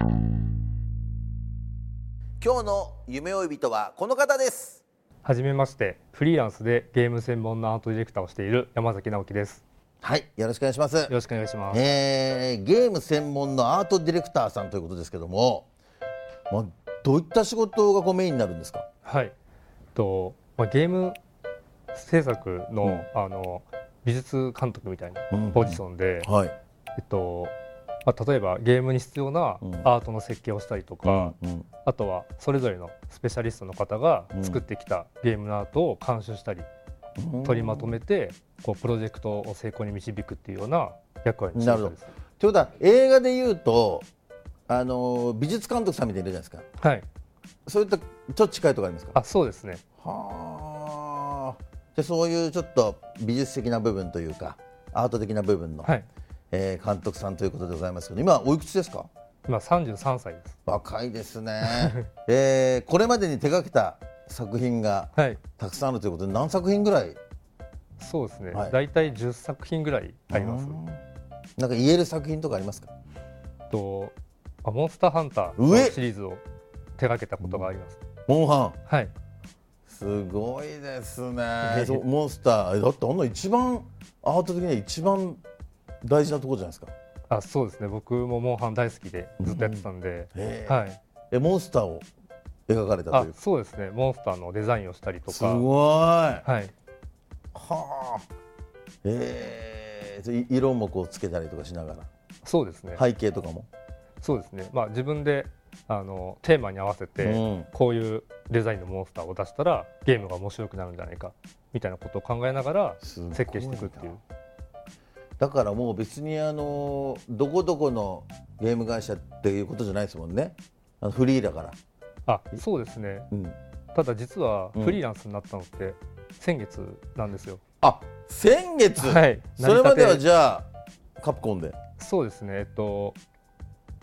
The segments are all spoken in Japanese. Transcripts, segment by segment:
今日の夢追い人はこの方です。はじめましてフリーランスでゲーム専門のアートディレクターをしている山崎直樹です。はいよろしくお願いします。よろしくお願いします、えー、ゲーム専門のアートディレクターさんということですけども、まあ、どういった仕事がこうメインになるんですか？はい。と、まあ、ゲーム制作の,、うん。あの美術監督みたいうんなポジションで、はい。えっとまあ、例えばゲームに必要なうん。アートの設計をしたりとか、うんあとはそれぞれのスペシャリストの方が作ってきたゲームのアートを監修したり、うん。取りまとめてこうプロジェクトを成功に導くっていうような役割の仕事です。ということは映画でいうとあの美術監督さんみたいにいるじゃないですか。はい、そういったちょっと近いところありますか？あそうですね。はあ。じゃあそういうちょっと美術的な部分というかアート的な部分の、はいえー監督さんということでございますけど今おいくつですか？今33歳です。若いですね、えーこれまでに手がけた作品がはい、たくさんあるということで何作品ぐらい？そうですね。はい。大体10作品ぐらいあります。う。んなんか言える作品とかありますか？と、あモンスターハンター上。のシリーズを手掛けたことがあります。モンハン。はい、すごいですね。モンスター。えだってあんな一番アート的には一番大事なところじゃないですか。あそうですね。僕もモンハン大好きでずっとやってたんで、はい。えモンスターを描かれたとあいう。そうですね。モンスターのデザインをしたりとすか、ごい。ははい、あえ。ー、い色もこうつけたりとかしながそうですね。ら背景とかも、そうですね。まあ自分であのテーマに合わせて、うん。こういうデザインのモンスターを出したらゲームが面白くなるんじゃないかみたいなことを考えながら設計していくっていう。だからもう別にあのどこどこのゲーム会社っていうことじゃないですもんね。あのフリーだから、あそうですね。うん、ただ実はうん。フリーランスになったのって先月なんですよ。あ先月、はい。それまではじゃあカプコンで、そうですね。えっと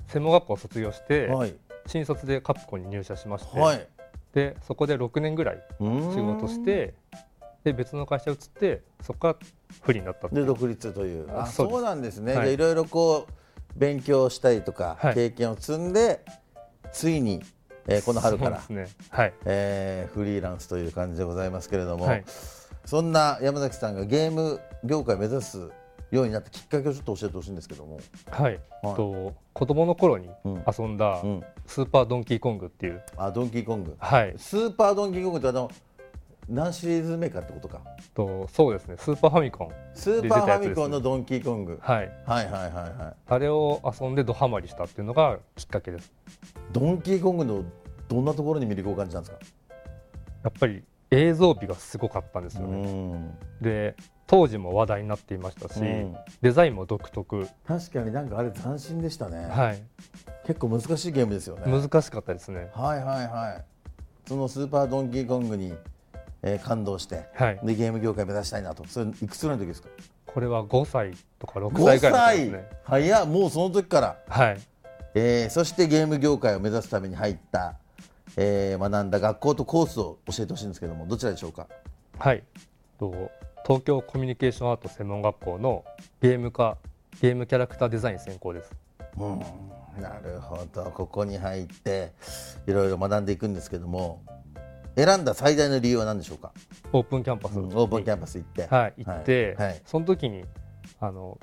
専門学校を卒業して、はい。新卒でカプコンに入社しまして、はい。でそこで6年ぐらい仕仕事して、で別の会社移ってそこからフリーになったで独立という。ああそうなんですね、はい。じゃあいろいろこう勉強したりとか、はい。経験を積んでついに、えーこの春から、そうですね。はい。えーフリーランスという感じでございますけれども、はい。そんな山崎さんがゲーム業界を目指すようになったきっかけをちょっと教えてほしいんですけども、はい。はい。と子供の頃にうん。遊んだうん、スーパードンキーコングっていう、あドンキーコング。はい。スーパードンキーコングってあの何シリーズ目かってことかとそうですね。スーパーファミコン。スーパーファミコンのドンキーコング、はい。はいはいはいはいあれを遊んでドハマりしたっていうのがきっかけです。ドンキーコングのどんなところに魅力を感じたんですか？やっぱり映像美がすごかったんですようね。んで当時も話題になっていましたし、うんデザインも独特、確かになんかあれ斬新でしたね、はい、結構難しいゲームですよね難しかったですね。はいはいはいそのスーパードンキーコングに、えー感動してはい。でゲーム業界目指したいなとそれいくつぐらいの時ですか？これは5歳とか6 5歳ぐらいですね。早っもうその時から、はい。えーそしてゲーム業界を目指すために入った、えー学んだ学校とコースを教えてほしいんですけどもどちらでしょうか？はい。と東京コミュニケーションアート専門学校のゲーム科ゲームキャラクターデザイン専攻です。うんなるほどここに入っていろいろ学んでいくんですけども選んだ最大の理由は何でしょうか、オープンキャンパスに、うんオープンキャンパス行って。はい、行って、はい。はいその時にあの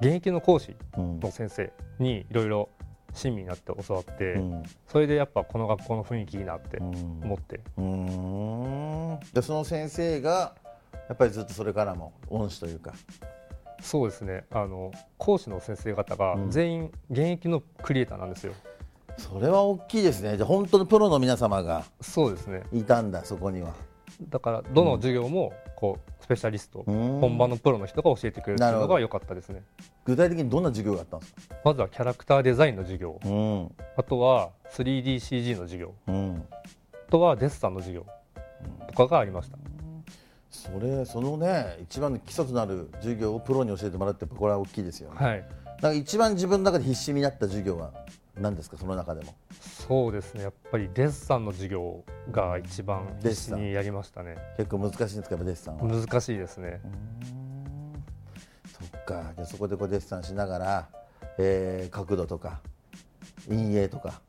現役の講師うんの先生にいろいろ親身になって教わって、うん。それでやっぱこの学校の雰囲気いいなってうん。思って、うーん。でその先生がやっぱりずっとそれからも恩師というか。そうですね。あの講師の先生方がうん。全員現役のクリエイターなんですよ、それは大きいですね。じゃあ本当のプロの皆様がそうですね。いたんだそこには。だからどの授業もこうスペシャリスト、うん。本場のプロの人が教えてくれるのが良かったですね。具体的にどんな授業があったんですか？まずはキャラクターデザインの授業。うん。あとは 3DCG の授業。うん。あとはデッサンの授業。とかがありました。それそのね一番の基礎となる授業をプロに教えてもらってこれは大きいですよね、はい。なんか一番自分の中で必死になった授業は？何ですかその中でも？そうですねやっぱりデッサンの授業が一番必死にやりましたね。結構難しいんですかデッサンは？難しいですね。そっか。じゃあそこでこうデッサンしながら、えー角度とか陰影とか。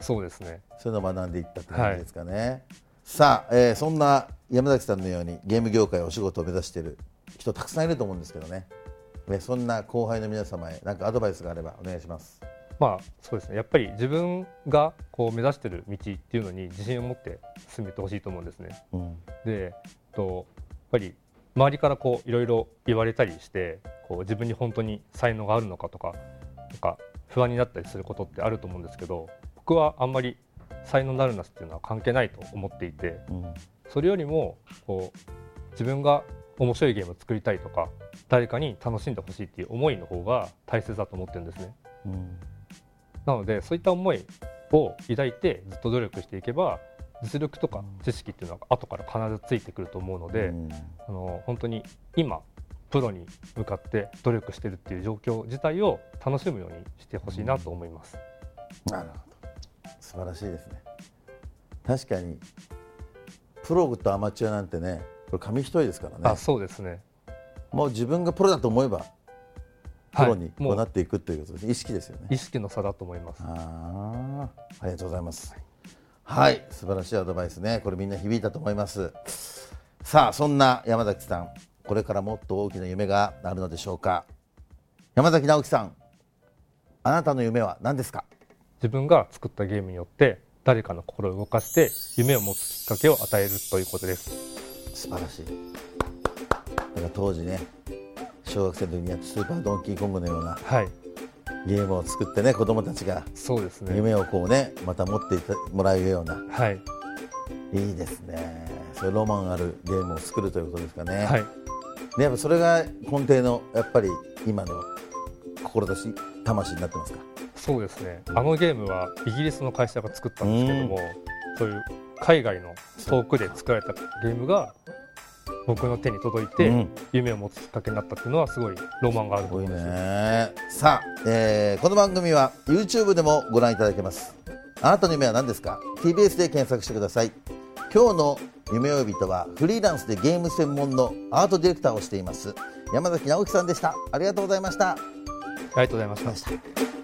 そうですね。そういうのを学んでいったって感じですかね、さあ、えーそんな山崎さんのようにゲーム業界お仕事を目指している人たくさんいると思うんですけどね。ねそんな後輩の皆様へ何かアドバイスがあればお願いしますまあそうですね。やっぱり自分がこう目指してる道っていうのに自信を持って進めてほしいと思うんですね。うん。でとやっぱり周りからこういろいろ言われたりしてこう自分に本当に才能があるのかとかなんか不安になったりすることってあると思うんですけど僕はあんまり才能のあるなしっていうのは関係ないと思っていてうんそれよりもこう自分が面白いゲームを作りたいとか誰かに楽しんでほしいっていう思いの方が大切だと思ってるんですね。うんなのでそういった思いを抱いてずっと努力していけば実力とか知識っていうのは後から必ずついてくると思うので、うん。あの本当に今プロに向かって努力してるっていう状況自体を楽しむようにしてほしいなと思います。なるほど。素晴らしいですね。確かにプロとアマチュアなんてねこれ紙一重ですからね。あそうですね。もう自分がプロだと思えばプロにこもう。うなっていくということです、意識ですよね。意識の差だと思います。あー。ありがとうございます。はい。素晴らしいアドバイスね。これみんな響いたと思います。さあそんな山崎さん。これからもっと大きな夢があるのでしょうか。山崎直樹さん。あなたの夢は何ですか？自分が作ったゲームによって誰かの心を動かして夢を持つきっかけを与えるということです。素晴らしい。だから当時ね小学生の時にやったスーパードンキーコングのようなはい、ゲームを作ってね子供たちがそうですね。夢をこうねまた持ってもらうような。はい、いいですね。そういうロマンあるゲームを作るということですかね、はい、でやっぱそれが根底のやっぱり今の志魂になってますか？そうですね。あのゲームはイギリスの会社が作ったんですけども、そういう海外の遠くで作られたゲームが僕の手に届いて、うん。夢を持つきっかけになったっていうのはすごいロマンがあると思います。ね。さあ、えーこの番組は YouTube でもご覧いただけます。あなたの夢は何ですか？TBS で検索してください。今日の夢追い人はフリーランスでゲーム専門のアートディレクターをしています。山崎直輝さんでした。ありがとうございました。ありがとうございました。